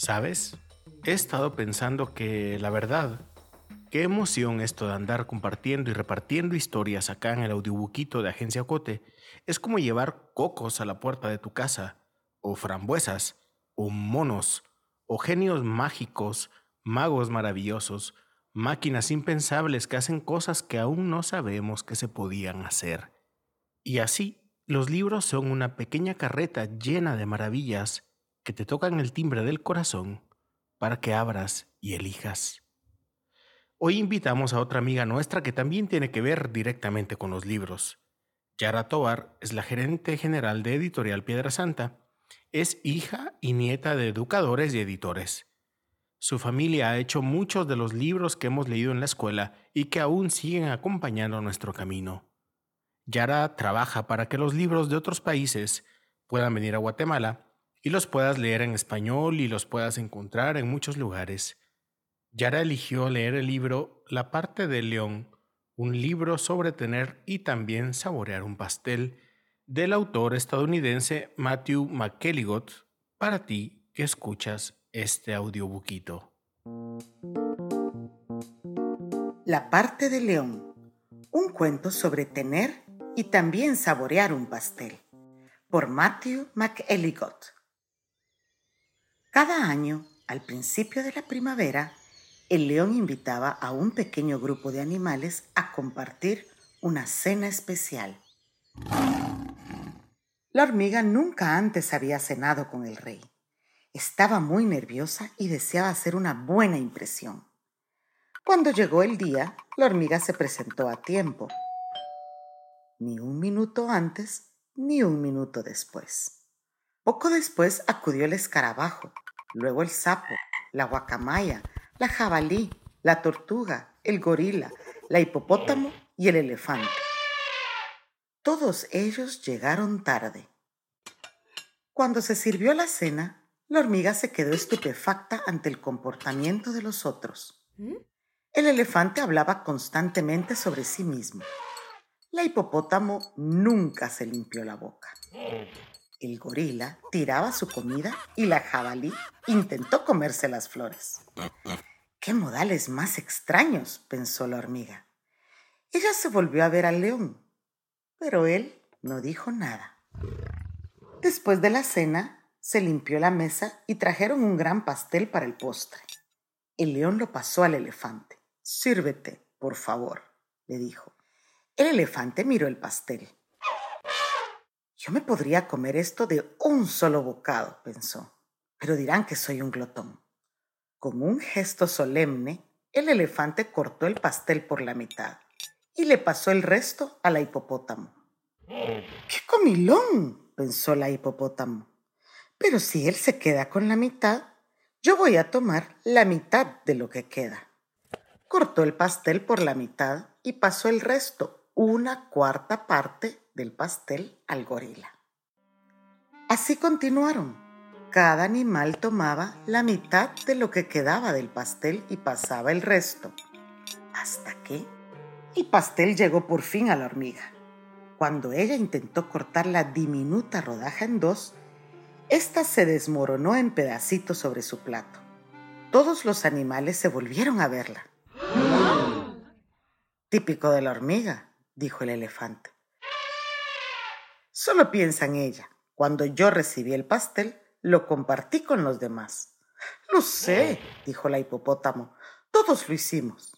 ¿Sabes? He estado pensando que, la verdad, qué emoción esto de andar compartiendo y repartiendo historias acá en el audiobuquito de Agencia Cote. Es como llevar cocos a la puerta de tu casa, o frambuesas, o monos, o genios mágicos, magos maravillosos, máquinas impensables que hacen cosas que aún no sabemos que se podían hacer. Y así, los libros son una pequeña carreta llena de maravillas que te tocan el timbre del corazón para que abras y elijas. Hoy invitamos a otra amiga nuestra que también tiene que ver directamente con los libros. Yara Tovar es la gerente general de Editorial Piedra Santa. Es hija y nieta de educadores y editores. Su familia ha hecho muchos de los libros que hemos leído en la escuela y que aún siguen acompañando nuestro camino. Yara trabaja para que los libros de otros países puedan venir a Guatemala y los puedas leer en español y los puedas encontrar en muchos lugares. Yara eligió leer el libro La parte del león, un libro sobre tener y también saborear un pastel, del autor estadounidense Matthew McElligott, para ti que escuchas este audiobuquito. La parte del león, un cuento sobre tener y también saborear un pastel, por Matthew McElligott. Cada año, al principio de la primavera, el león invitaba a un pequeño grupo de animales a compartir una cena especial. La hormiga nunca antes había cenado con el rey. Estaba muy nerviosa y deseaba hacer una buena impresión. Cuando llegó el día, la hormiga se presentó a tiempo. Ni un minuto antes, ni un minuto después. Poco después acudió el escarabajo, luego el sapo, la guacamaya, la jabalí, la tortuga, el gorila, la hipopótamo y el elefante. Todos ellos llegaron tarde. Cuando se sirvió la cena, la hormiga se quedó estupefacta ante el comportamiento de los otros. El elefante hablaba constantemente sobre sí mismo. La hipopótamo nunca se limpió la boca. El gorila tiraba su comida y la jabalí intentó comerse las flores. ¡Qué modales más extraños! pensó la hormiga. Ella se volvió a ver al león, pero él no dijo nada. Después de la cena, se limpió la mesa y trajeron un gran pastel para el postre. El león lo pasó al elefante. Sírvete, por favor, le dijo. El elefante miró el pastel. Yo me podría comer esto de un solo bocado, pensó, pero dirán que soy un glotón. Con un gesto solemne, el elefante cortó el pastel por la mitad y le pasó el resto a la hipopótamo. ¡Qué comilón! pensó la hipopótamo. Pero si él se queda con la mitad, yo voy a tomar la mitad de lo que queda. Cortó el pastel por la mitad y pasó el resto, una cuarta parte del pastel al gorila. Así continuaron. Cada animal tomaba la mitad de lo que quedaba del pastel y pasaba el resto. Hasta que el pastel llegó por fin a la hormiga. Cuando ella intentó cortar la diminuta rodaja en dos, ésta se desmoronó en pedacitos sobre su plato. Todos los animales se volvieron a verla. Típico de la hormiga, dijo el elefante. Solo piensa en ella. Cuando yo recibí el pastel, lo compartí con los demás. Lo sé, dijo la hipopótamo. Todos lo hicimos.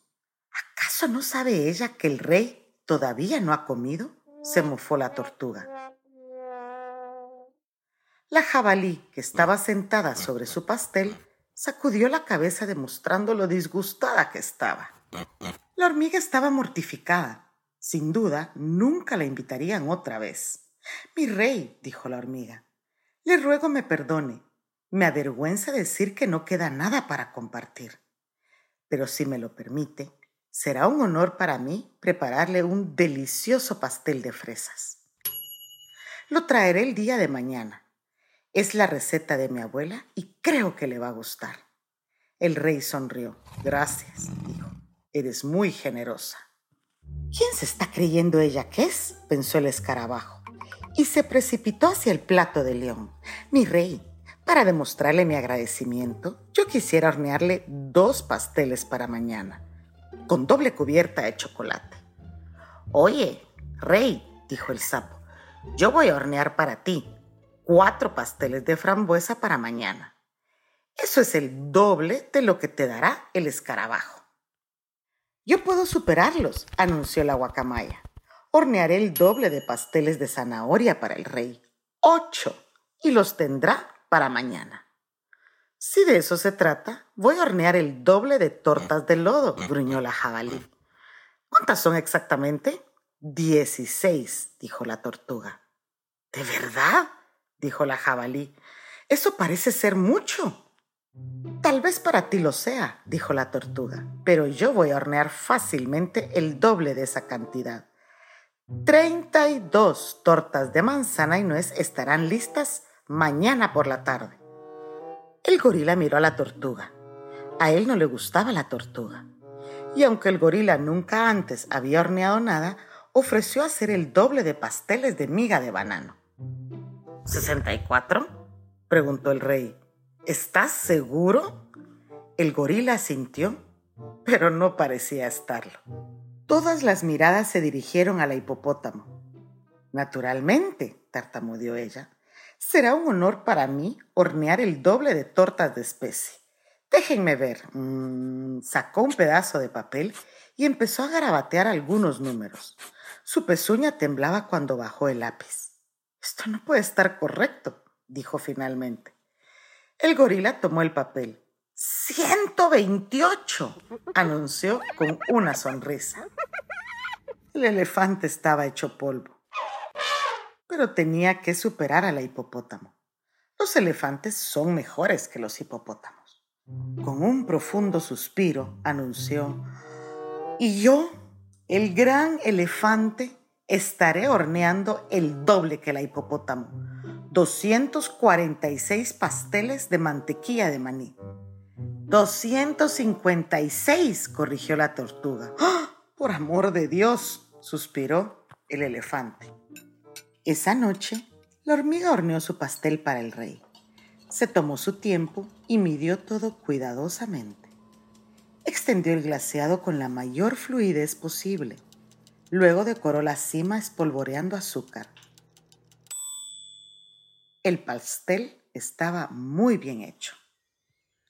¿Acaso no sabe ella que el rey todavía no ha comido? se mofó la tortuga. La jabalí, que estaba sentada sobre su pastel, sacudió la cabeza demostrando lo disgustada que estaba. La hormiga estaba mortificada. Sin duda, nunca la invitarían otra vez. Mi rey, dijo la hormiga, le ruego me perdone. Me avergüenza decir que no queda nada para compartir. Pero si me lo permite, será un honor para mí prepararle un delicioso pastel de fresas. Lo traeré el día de mañana. Es la receta de mi abuela y creo que le va a gustar. El rey sonrió. Gracias, dijo. Eres muy generosa. ¿Quién se está creyendo ella que es? pensó el escarabajo y se precipitó hacia el plato de león. Mi rey, Para demostrarle mi agradecimiento, yo quisiera hornearle dos pasteles para mañana, con doble cubierta de chocolate. Oye, Rey, dijo el sapo, yo voy a hornear para ti cuatro pasteles de frambuesa para mañana. Eso es el doble de lo que te dará el escarabajo. Yo puedo superarlos, anunció la guacamaya. Hornearé el doble de pasteles de zanahoria para el rey. Ocho. Y los tendrá para mañana. Si de eso se trata, voy a hornear el doble de tortas de lodo, gruñó la jabalí. ¿Cuántas son exactamente? Dieciséis, dijo la tortuga. ¿De verdad? dijo la jabalí. Eso parece ser mucho. Tal vez para ti lo sea, dijo la tortuga, pero yo voy a hornear fácilmente el doble de esa cantidad. Treinta y dos tortas de manzana y nuez estarán listas mañana por la tarde. El gorila miró a la tortuga. A él no le gustaba la tortuga. Y aunque el gorila nunca antes había horneado nada, ofreció hacer el doble de pasteles de miga de banano. ¿64? preguntó el rey. ¿Estás seguro? El gorila sintió, pero no parecía estarlo. Todas las miradas se dirigieron a la hipopótamo. Naturalmente, tartamudeó ella, Será un honor para mí hornear el doble de tortas de especie. Déjenme ver. Mm, sacó un pedazo de papel y empezó a garabatear algunos números. Su pezuña temblaba cuando bajó el lápiz. Esto no puede estar correcto, dijo finalmente. El gorila tomó el papel. ¡128! anunció con una sonrisa. El elefante estaba hecho polvo pero tenía que superar a la hipopótamo. Los elefantes son mejores que los hipopótamos. Con un profundo suspiro anunció, y yo, el gran elefante, estaré horneando el doble que la hipopótamo. 246 pasteles de mantequilla de maní. 256, corrigió la tortuga. ¡Ah! Por amor de Dios, suspiró el elefante. Esa noche, la hormiga horneó su pastel para el rey. Se tomó su tiempo y midió todo cuidadosamente. Extendió el glaseado con la mayor fluidez posible. Luego decoró la cima espolvoreando azúcar. El pastel estaba muy bien hecho.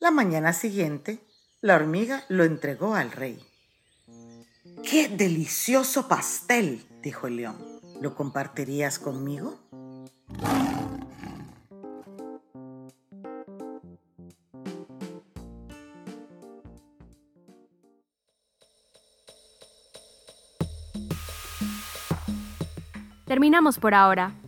La mañana siguiente, la hormiga lo entregó al rey. ¡Qué delicioso pastel! dijo el león. ¿Lo compartirías conmigo? Terminamos por ahora,